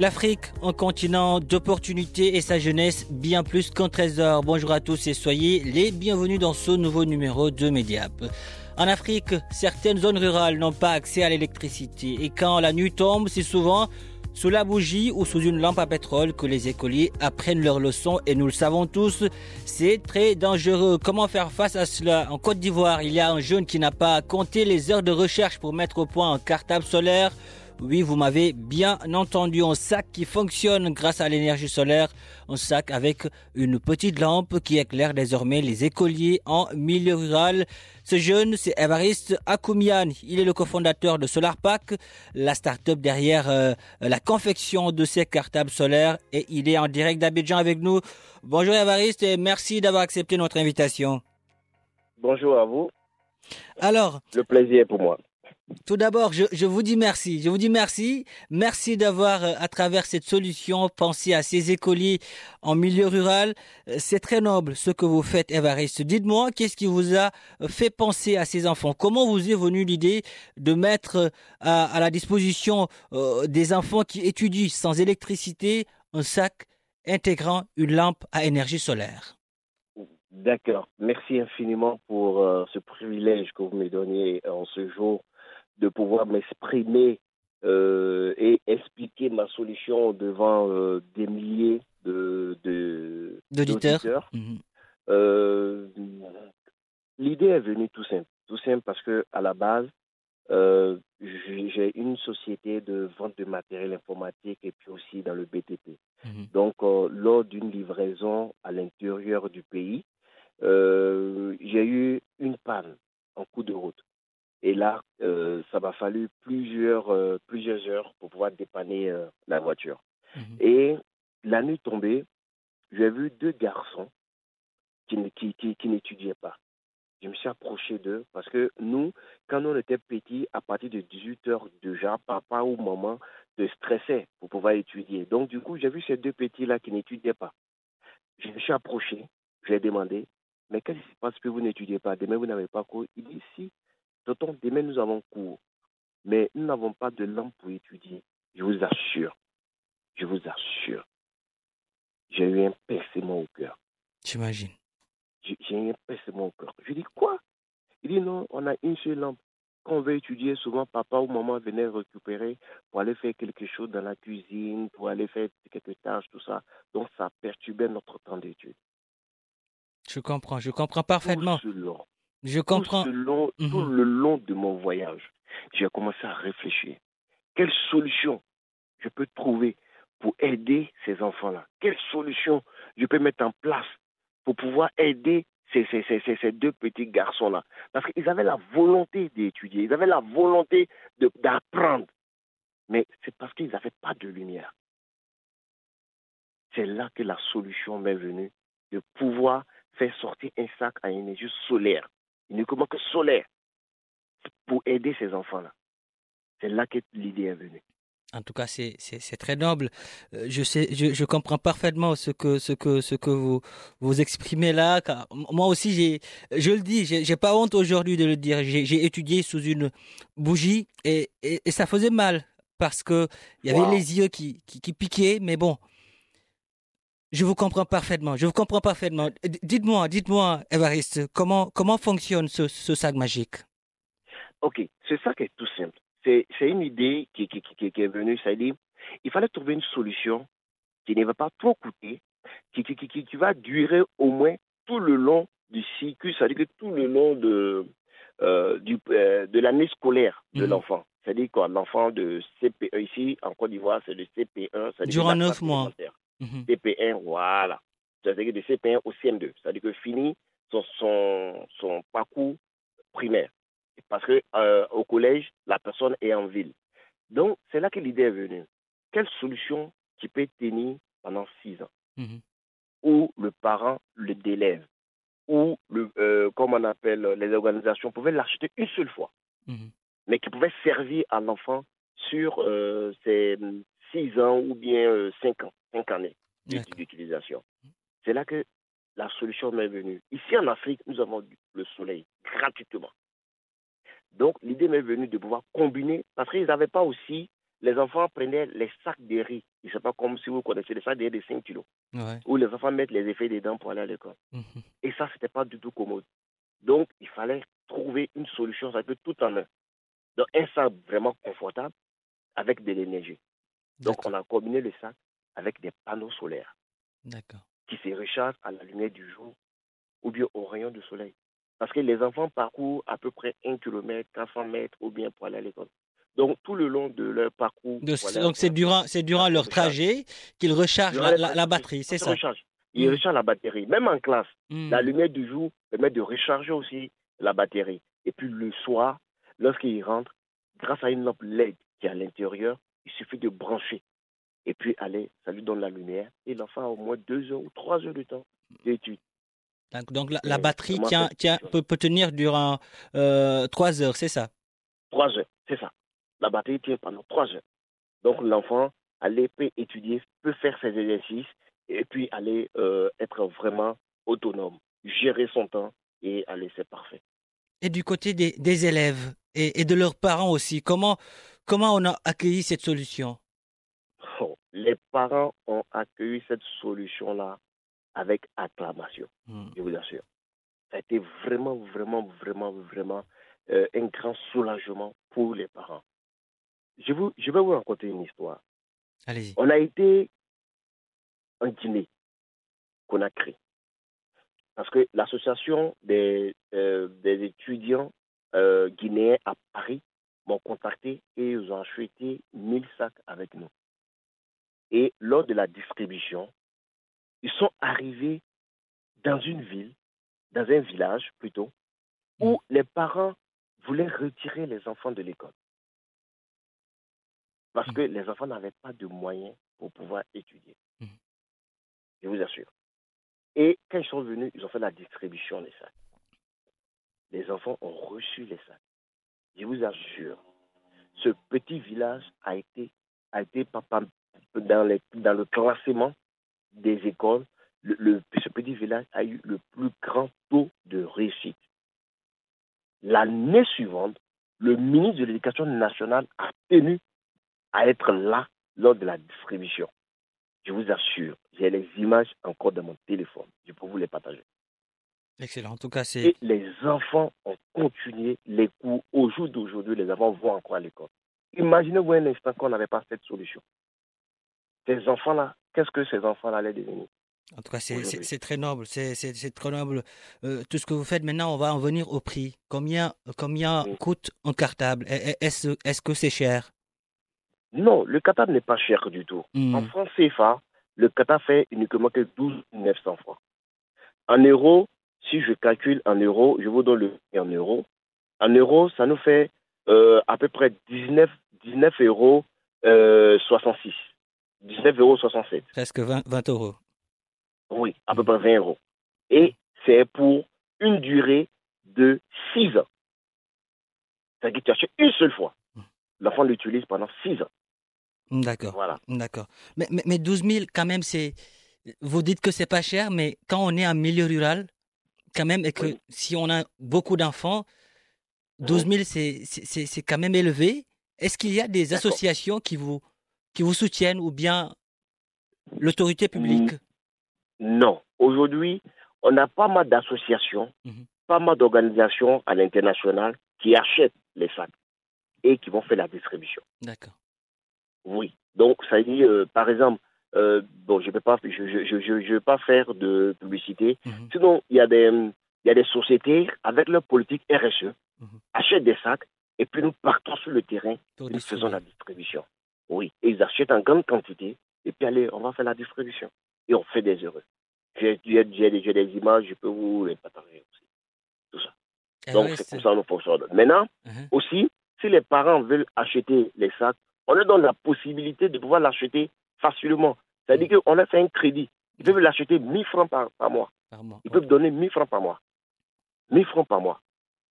L'Afrique, un continent d'opportunités et sa jeunesse bien plus qu'un trésor. Bonjour à tous et soyez les bienvenus dans ce nouveau numéro de Mediap. En Afrique, certaines zones rurales n'ont pas accès à l'électricité et quand la nuit tombe, c'est souvent sous la bougie ou sous une lampe à pétrole que les écoliers apprennent leurs leçons et nous le savons tous, c'est très dangereux. Comment faire face à cela? En Côte d'Ivoire, il y a un jeune qui n'a pas compté les heures de recherche pour mettre au point un cartable solaire. Oui, vous m'avez bien entendu, un sac qui fonctionne grâce à l'énergie solaire, un sac avec une petite lampe qui éclaire désormais les écoliers en milieu rural. Ce jeune, c'est Evariste Akoumian. Il est le cofondateur de SolarPack, la start-up derrière euh, la confection de ces cartables solaires et il est en direct d'Abidjan avec nous. Bonjour Evariste et merci d'avoir accepté notre invitation. Bonjour à vous. Alors, Le plaisir est pour moi. Tout d'abord, je, vous dis merci. Je vous dis merci. Merci d'avoir, euh, à travers cette solution, pensé à ces écoliers en milieu rural. Euh, C'est très noble ce que vous faites, Evariste. Dites-moi, qu'est-ce qui vous a euh, fait penser à ces enfants? Comment vous est venue l'idée de mettre à, la disposition des enfants qui étudient sans électricité un sac intégrant une lampe à énergie solaire? D'accord. Merci infiniment pour ce privilège que vous me donnez en ce jour de pouvoir m'exprimer euh, et expliquer ma solution devant euh, des milliers de, de- D'auditeurs. Mhm. Euh, L'idée est venue tout simple. Tout simple parce que à la base, j'ai une société de vente de matériel informatique et puis aussi dans le BTP. Mhm. Donc, lors d'une livraison à l'intérieur du pays, j'ai eu une panne en cours de route. Et là, euh, ça m'a fallu plusieurs, euh, plusieurs heures pour pouvoir dépanner euh, la voiture. Mhm. Et la nuit tombée, j'ai vu deux garçons qui, qui, qui, qui n'étudiaient pas. Je me suis approché d'eux parce que nous, quand on était petits, à partir de 18 heures déjà, papa ou maman te stressait pour pouvoir étudier. Donc, du coup, j'ai vu ces deux petits-là qui n'étudiaient pas. Je me suis approché, je lui ai demandé, mais qu'est-ce qui se passe? Que vous n'étudiez pas? Demain, vous n'avez pas cours Il dit, si, tonton, demain, nous avons cours, mais nous n'avons pas de lampe pour étudier. Je vous assure, je vous assure, j'ai eu un pincement au cœur. J'imagine. J'ai eu un pincement au cœur. Je dis, quoi? Il dit, non, on a une seule lampe. Quand on veut étudier, souvent papa ou maman venait récupérer pour aller faire quelque chose dans la cuisine, pour aller faire quelques tâches, tout ça. Donc ça perturbait notre temps d'étude. Je comprends, je comprends parfaitement. Tout, Je tout, comprends. long- tout Mhm. le long de mon voyage, j'ai commencé à réfléchir. Quelle solution je peux trouver pour aider ces enfants-là? Quelle solution je peux mettre en place pour pouvoir aider ces, ces, ces, ces- ces deux petits garçons-là? Parce qu'ils avaient la volonté d'étudier, ils avaient la volonté d'apprendre. Mais c'est parce qu'ils n'avaient pas de lumière. C'est là que la solution m'est venue de pouvoir faire sortir un sac à énergie solaire, uniquement que solaire, pour aider ces enfants-là. C'est là que l'idée est venue. En tout cas, c'est très noble. Euh, Je sais, je, je comprends parfaitement ce que ce que ce que vous vous exprimez là. car moi aussi, j'ai, je le dis, j'ai pas honte aujourd'hui de le dire. J'ai j'ai étudié sous une bougie et, et et ça faisait mal parce que il y avait Wow. les yeux qui, qui qui piquaient. Mais bon, je vous comprends parfaitement. Je vous comprends parfaitement. Dites-moi, dites-moi, Évariste, comment comment fonctionne ce ce sac magique? Ok, c'est ça qui est tout simple. C'est c'est une idée qui, qui, qui, qui est venue, c'est-à-dire il fallait trouver une solution qui ne va pas trop coûter, qui, qui, qui, qui va durer au moins tout le long du cycle, c'est-à-dire que tout le long de, euh, du, euh, de l'année scolaire de Mhm. l'enfant. C'est-à-dire quoi? L'enfant de CP1, ici en Côte d'Ivoire, c'est de CP1. c'est-à-dire Durant la neuf classe mois. Élémentaire. Mhm. CP1, voilà. C'est-à-dire de CP1 au CM2. C'est-à-dire que finit son, son, son parcours primaire. Parce que euh, au collège, la personne est en ville. Donc, c'est là que l'idée est venue. Quelle solution qui peut tenir pendant six ans? Mhm. où le parent le délève, où, le, euh, comme on appelle les organisations, pouvaient l'acheter une seule fois, Mhm. mais qui pouvait servir à l'enfant sur euh, ses six ans ou bien euh, cinq ans, cinq années d'ut- D'accord. d'utilisation. C'est là que la solution m'est venue. Ici en Afrique, nous avons le soleil gratuitement. Donc l'idée m'est venue de pouvoir combiner, parce qu'ils n'avaient pas aussi, les enfants prenaient les sacs de riz. Je ne sais pas comme si vous connaissez les sacs de riz de 5 kilos Ouais. où les enfants mettent les effets dedans pour aller à l'école. Mhm. Et ça, c'était pas du tout commode. Donc, il fallait trouver une solution, ça peut tout en un. Donc, un sac vraiment confortable avec de l'énergie. Donc, on a combiné le sac avec des panneaux solaires qui se rechargent à la lumière du jour ou bien au rayon du soleil. Parce que les enfants parcourent à peu près 1 km, 400 mètres ou bien pour aller à l'école. Donc, tout le long de leur parcours. De- donc c'est durant, c'est durant leur trajet qu'ils rechargent la, batterie, c'est ça? recharge. Ils Mm. rechargent la batterie. Même en classe. La lumière du jour permet de recharger aussi la batterie. Et puis le soir, lorsqu'il rentre, grâce à une lampe LED qui est à l'intérieur, il suffit de brancher. Et puis aller, ça lui donne la lumière. Et l'enfant a au moins deux heures ou trois heures de temps d'étude. Donc, donc la, batterie tient, tient, peut, peut tenir durant euh, trois heures, c'est ça? Trois heures, c'est ça. La batterie tient pendant trois heures. Donc l'enfant, aller peut étudier, peut faire ses exercices et puis aller euh, être vraiment autonome, gérer son temps et aller, c'est parfait. Et du côté des, des élèves et, et de leurs parents aussi, comment, comment on a accueilli cette solution? Oh, Les parents ont accueilli cette solution-là avec acclamation, Mhm. je vous assure. Ça a été vraiment, vraiment, vraiment, vraiment euh, un grand soulagement pour les parents. Je, vous, je vais vous raconter une histoire. Allez-y. On a été en Guinée, Conakry, parce que l'association des, euh, des étudiants euh, guinéens à Paris m'ont contacté et ils ont acheté 1000 sacs avec nous. Et lors de la distribution, ils sont arrivés dans une ville, dans un village plutôt, où les parents voulaient retirer les enfants de l'école. Parce que les enfants n'avaient pas de moyens pour pouvoir étudier. Mhm. Je vous assure. Et quand ils sont venus, ils ont fait la distribution des sacs. Les enfants ont reçu les sacs. Je vous assure, ce petit village a été, a été dans, dans le classement des écoles. Le, le- ce petit village a eu le plus grand taux de réussite. L'année suivante, le ministre de l'Éducation nationale a tenu à être là lors de la distribution. Je vous assure, j'ai les images encore dans mon téléphone. Je peux vous les partager. Excellent. En tout cas, c'est Et les enfants ont continué les cours. Au jour d'aujourd'hui, les enfants vont encore à l'école. Imaginez-vous un instant qu'on n'avait pas cette solution. Ces enfants-là, qu'est-ce que ces enfants-là allaient devenir En tout cas, c'est- très noble. C'est très noble. Euh, tout ce que vous faites maintenant, on va en venir au prix. Combien, combien Oui. coûte un cartable? Est-ce est -ce que c'est cher? Non, le Qatar n'est pas cher du tout. Hmm. En francs CFA, le Qatar fait uniquement que 12 900 francs. En euros, si je calcule en euros, je vous donne le en euros. En euros, ça nous fait euh, à peu près 19, 19 euros euh, 66. 19 euros 67. Presque 20, 20 euros. Oui, à peu près 20 euros. Et c'est pour une durée de 6 ans. C'est-à-dire que tu achètes une seule fois. L'enfant l'utilise pendant 6 ans. D'accord. Voilà. D'accord. Mais, mais, mais 12 000, quand même, c'est. Vous dites que c'est pas cher, mais quand on est en milieu rural, quand même, et que Oui. si on a beaucoup d'enfants, 12 000, c'est- quand même élevé. Est-ce qu'il y a des associations qui vous, qui vous soutiennent ou bien l'autorité publique? Non. Aujourd'hui, on a pas mal d'associations, Mhm. pas mal d'organisations à l'international qui achètent les sacs et qui vont faire la distribution. D'accord. Oui. Donc, ça dit, euh, par exemple, euh, bon, je ne vais pas, je, je, je, je vais pas faire de publicité. Mhm. Sinon, il y a des, il y a des sociétés avec leur politique RSE Mhm. achètent des sacs et puis nous partons sur le terrain Pour nous faisons la distribution. Oui, et ils achètent en grande quantité et puis allez, on va faire la distribution et on fait des heureux. J'ai des, images, je peux vous les partager aussi. Tout ça. Donc Everest, c'est comme ça que nous fonctionnons. Maintenant, Mhm. aussi, si les parents veulent acheter les sacs, on leur donne la possibilité de pouvoir l'acheter facilement. C'est-à-dire qu'on a fait un crédit. Ils peuvent l'acheter 1000 francs par, par mois. par mois. Ils peuvent donner 1000 francs par mois. 1000 francs par mois.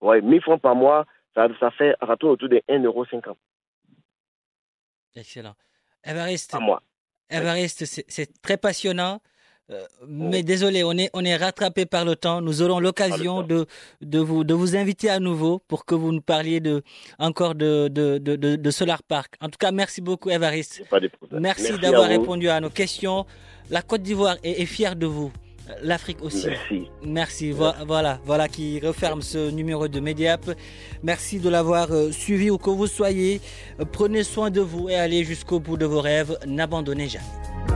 Oui, 1000 francs par mois, ça, ça fait un retour autour de 1,50€ Excellent. Évariste, c'est- c'est très passionnant. Euh, mais désolé, on est, on est rattrapé par le temps. Nous aurons l'occasion de, de, vous, de vous inviter à nouveau pour que vous nous parliez de, encore de, de, de, Solar Park. En tout cas, merci beaucoup, problèmes. Merci, d'avoir répondu à nos questions. La Côte d'Ivoire est, est fière de vous. L'Afrique aussi. Merci. Merci. Vo- Voilà, voilà qui referme ce numéro de Mediap. Merci de l'avoir euh, suivi où que vous soyez. Prenez soin de vous et allez jusqu'au bout de vos rêves. N'abandonnez jamais.